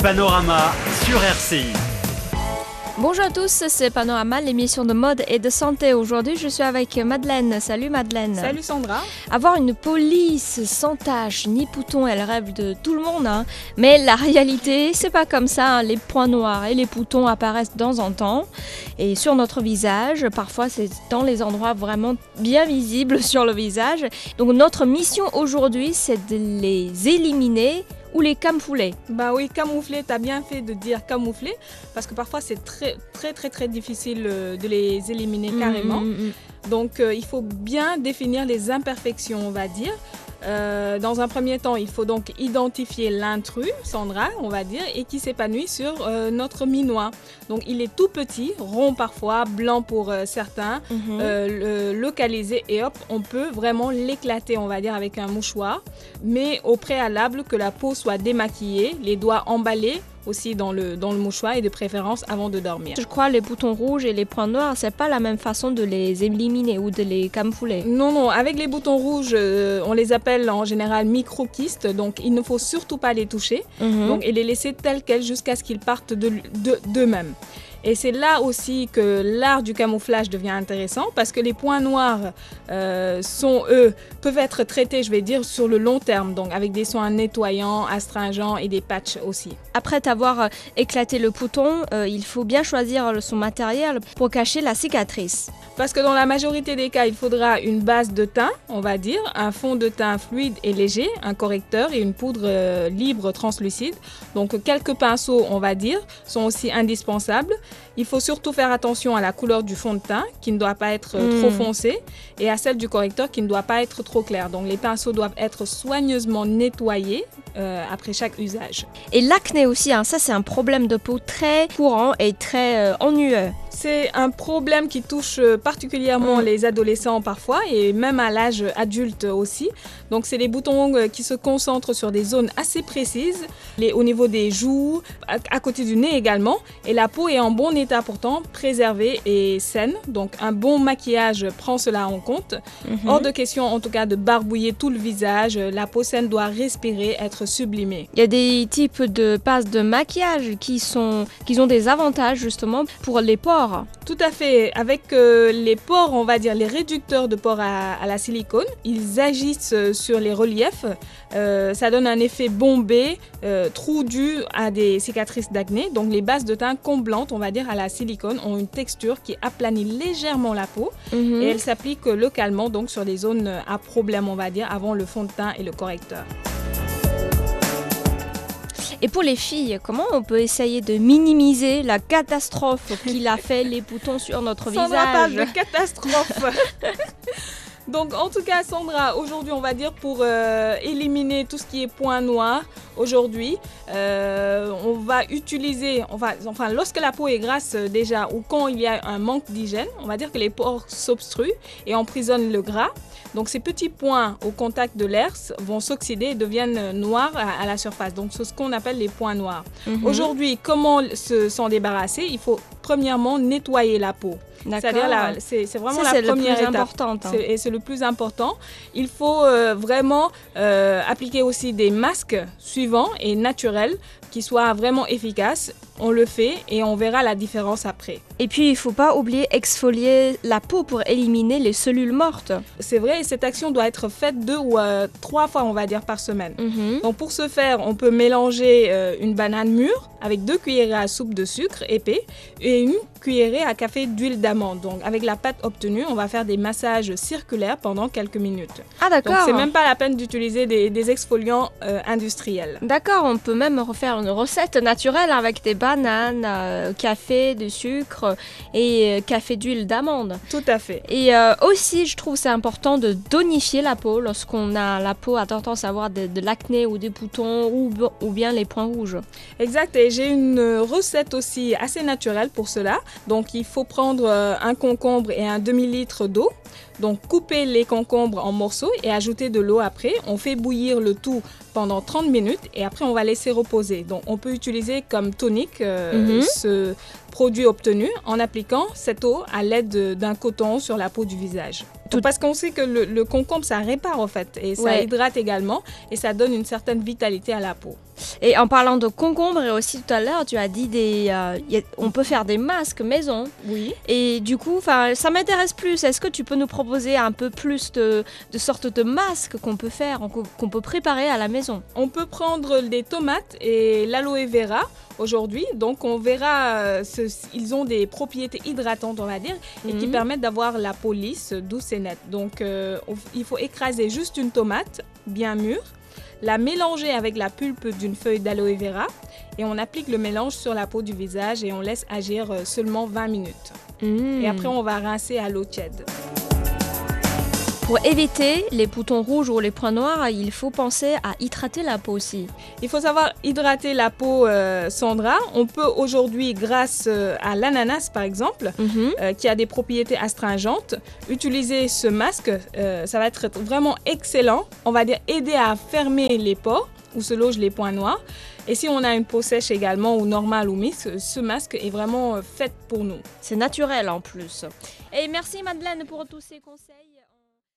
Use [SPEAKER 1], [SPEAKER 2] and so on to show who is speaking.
[SPEAKER 1] Panorama sur RCI.
[SPEAKER 2] Bonjour à tous, c'est Panorama, l'émission de mode et de santé. Aujourd'hui, je suis avec Madeleine. Salut Madeleine.
[SPEAKER 3] Salut Sandra.
[SPEAKER 2] Avoir une police sans tache ni boutons, elle rêve de tout le monde. hein. Mais la réalité, c'est pas comme ça. hein. Les points noirs et les boutons apparaissent de temps en temps. Et sur notre visage, parfois c'est dans les endroits vraiment bien visibles sur le visage. Donc notre mission aujourd'hui, c'est de les éliminer ou les camoufler.
[SPEAKER 3] Bah oui, camoufler, t'as bien fait de dire camoufler, parce que parfois c'est très très très très difficile euh, de les éliminer carrément.
[SPEAKER 2] Mm, mm, mm.
[SPEAKER 3] Donc euh, il faut bien définir les imperfections, on va dire. Euh, dans un premier temps, il faut donc identifier l'intrus, Sandra, on va dire, et qui s'épanouit sur euh, notre minois. Donc il est tout petit, rond parfois, blanc pour euh, certains,
[SPEAKER 2] Mhm.
[SPEAKER 3] le localiser et hop, on peut vraiment l'éclater, on va dire, avec un mouchoir. Mais au préalable, que la peau soit démaquillée, les doigts emballés aussi dans le, dans le mouchoir et de préférence avant de dormir.
[SPEAKER 2] Je crois les boutons rouges et les points noirs, c'est pas la même façon de les éliminer ou de les camoufler.
[SPEAKER 3] Non, non, avec les boutons rouges, euh, on les appelle en général micro-kystes, donc il ne faut surtout pas les toucher
[SPEAKER 2] Mhm.
[SPEAKER 3] donc, et les laisser tels quels jusqu'à ce qu'ils partent de- de- d'eux-mêmes. Et c'est là aussi que l'art du camouflage devient intéressant parce que les points noirs euh, sont, eux, peuvent être traités, je vais dire, sur le long terme, donc avec des soins nettoyants, astringents et des patchs aussi.
[SPEAKER 2] Après avoir euh, éclaté le bouton, euh, il faut bien choisir son matériel pour cacher la cicatrice.
[SPEAKER 3] Parce que dans la majorité des cas, il faudra une base de teint, on va dire, un fond de teint fluide et léger, un correcteur et une poudre euh, libre translucide. Donc quelques pinceaux, on va dire, sont aussi indispensables. Il faut surtout faire attention à la couleur du fond de teint, qui ne doit pas être euh, trop foncé, et à celle du correcteur, qui ne doit pas être trop clair. Donc les pinceaux doivent être soigneusement nettoyés euh, après chaque usage.
[SPEAKER 2] Et l'acné aussi, hein, ça c'est un problème de peau très courant et très euh, ennuyeux.
[SPEAKER 3] C'est un problème qui touche euh, particulièrement les adolescents parfois et même à l'âge adulte aussi. Donc c'est des boutons euh, qui se concentrent sur des zones assez précises, les, au niveau des joues, à, côté du nez également. Et la peau est en bon état pourtant, préservée et saine. Donc un bon maquillage prend cela en compte.
[SPEAKER 2] Mhm.
[SPEAKER 3] Hors de question en tout cas de barbouiller tout le visage. La peau saine doit respirer, être sublimée.
[SPEAKER 2] Il y a des types de passes de maquillage qui, sont, qui ont des avantages justement pour les
[SPEAKER 3] Tout à fait. Avec euh, les pores, on va dire les réducteurs de pores à, à la silicone, ils agissent euh, sur les reliefs. Euh, ça donne un effet bombé, euh, trou dû à des cicatrices d'acné. Donc les bases de teint comblantes, on va dire à la silicone, ont une texture qui aplanit légèrement la peau
[SPEAKER 2] Mhm.
[SPEAKER 3] et elles s'appliquent localement donc sur les zones à problème, on va dire, avant le fond de teint et le correcteur.
[SPEAKER 2] Et pour les filles, comment on peut essayer de minimiser la catastrophe qu'il a fait les boutons sur notre
[SPEAKER 3] Sandra parle
[SPEAKER 2] visage?
[SPEAKER 3] de catastrophe. Donc en tout cas Sandra, aujourd'hui on va dire pour euh, éliminer tout ce qui est point noir, aujourd'hui euh, on va utiliser, on va, enfin lorsque la peau est grasse euh, déjà ou quand il y a un manque d'hygiène, on va dire que les pores s'obstruent et emprisonnent le gras. Donc ces petits points au contact de l'air vont s'oxyder et deviennent noirs à, à la surface. Donc c'est ce qu'on appelle les points noirs.
[SPEAKER 2] Mhm.
[SPEAKER 3] Aujourd'hui, comment se- s'en débarrasser? Il faut premièrement nettoyer la peau. C'est-à-dire, c'est vraiment
[SPEAKER 2] Ça,
[SPEAKER 3] la
[SPEAKER 2] le
[SPEAKER 3] première
[SPEAKER 2] plus
[SPEAKER 3] étape.
[SPEAKER 2] important. hein.
[SPEAKER 3] Et c'est le plus important. Il faut euh, vraiment euh, appliquer aussi des masques suivants et naturels qui soient vraiment efficaces. On le fait et on verra la différence après.
[SPEAKER 2] Et puis, il faut pas oublier exfolier la peau pour éliminer les cellules mortes.
[SPEAKER 3] C'est vrai, et cette action doit être faite deux ou euh, trois fois, on va dire, par semaine.
[SPEAKER 2] Mhm.
[SPEAKER 3] Donc pour ce faire, on peut mélanger euh, une banane mûre avec deux cuillerées à soupe de sucre épais et une cuillerée à café d'huile d'amande. Donc avec la pâte obtenue, on va faire des massages circulaires pendant quelques minutes.
[SPEAKER 2] Ah,
[SPEAKER 3] Donc
[SPEAKER 2] d'accord.
[SPEAKER 3] c'est même pas la peine d'utiliser des, des exfoliants euh, industriels.
[SPEAKER 2] D'accord, on peut même refaire une recette naturelle avec des bananes, euh, café, du sucre et euh, café d'huile d'amande.
[SPEAKER 3] Tout à fait.
[SPEAKER 2] Et euh, aussi, je trouve c'est important de tonifier la peau lorsqu'on a la peau a tendance à avoir de, de l'acné ou des boutons ou, ou bien les points rouges.
[SPEAKER 3] Exact, et j'ai une recette aussi assez naturelle pour cela. Donc il faut prendre un concombre et un demi-litre d'eau. Donc couper les concombres en morceaux et ajouter de l'eau après. On fait bouillir le tout pendant 30 minutes et après on va laisser reposer. Donc on peut utiliser comme tonique euh,
[SPEAKER 2] Mhm.
[SPEAKER 3] ce produit obtenu en appliquant cette eau à l'aide de- d'un coton sur la peau du visage. Tout... Parce qu'on sait que le, concombre, ça répare en fait, et ça hydrate également, et ça donne une certaine vitalité à la peau.
[SPEAKER 2] Et en parlant de concombre, et aussi tout à l'heure, tu as dit des, euh, on peut faire des masques maison.
[SPEAKER 3] Oui.
[SPEAKER 2] Et du coup, ça m'intéresse plus. Est-ce que tu peux nous proposer un peu plus de, de sortes de masques qu'on peut faire, qu'on peut préparer à la maison?
[SPEAKER 3] On peut prendre des tomates et l'aloe vera aujourd'hui. Donc on verra, euh, ils ont des propriétés hydratantes, on va dire, et qui mhm. permettent d'avoir la peau lisse, douce et Donc euh, il faut écraser juste une tomate bien mûre la mélanger avec la pulpe d'une feuille d'aloe vera et on applique le mélange sur la peau du visage et on laisse agir euh, seulement 20 minutes. Et après, on va rincer à l'eau tiède.
[SPEAKER 2] Pour éviter les boutons rouges ou les points noirs, il faut penser à hydrater la peau aussi.
[SPEAKER 3] Il faut savoir hydrater la peau, euh, Sandra. On peut aujourd'hui, grâce euh, à l'ananas par exemple, mhm. euh, qui a des propriétés astringentes, utiliser ce masque. ça va être vraiment excellent. On va dire aider à fermer les pores où se logent les points noirs. Et si on a une peau sèche également ou normale ou mixte, ce masque est vraiment fait pour nous.
[SPEAKER 2] C'est naturel en plus. Et merci Madeleine pour tous ces conseils.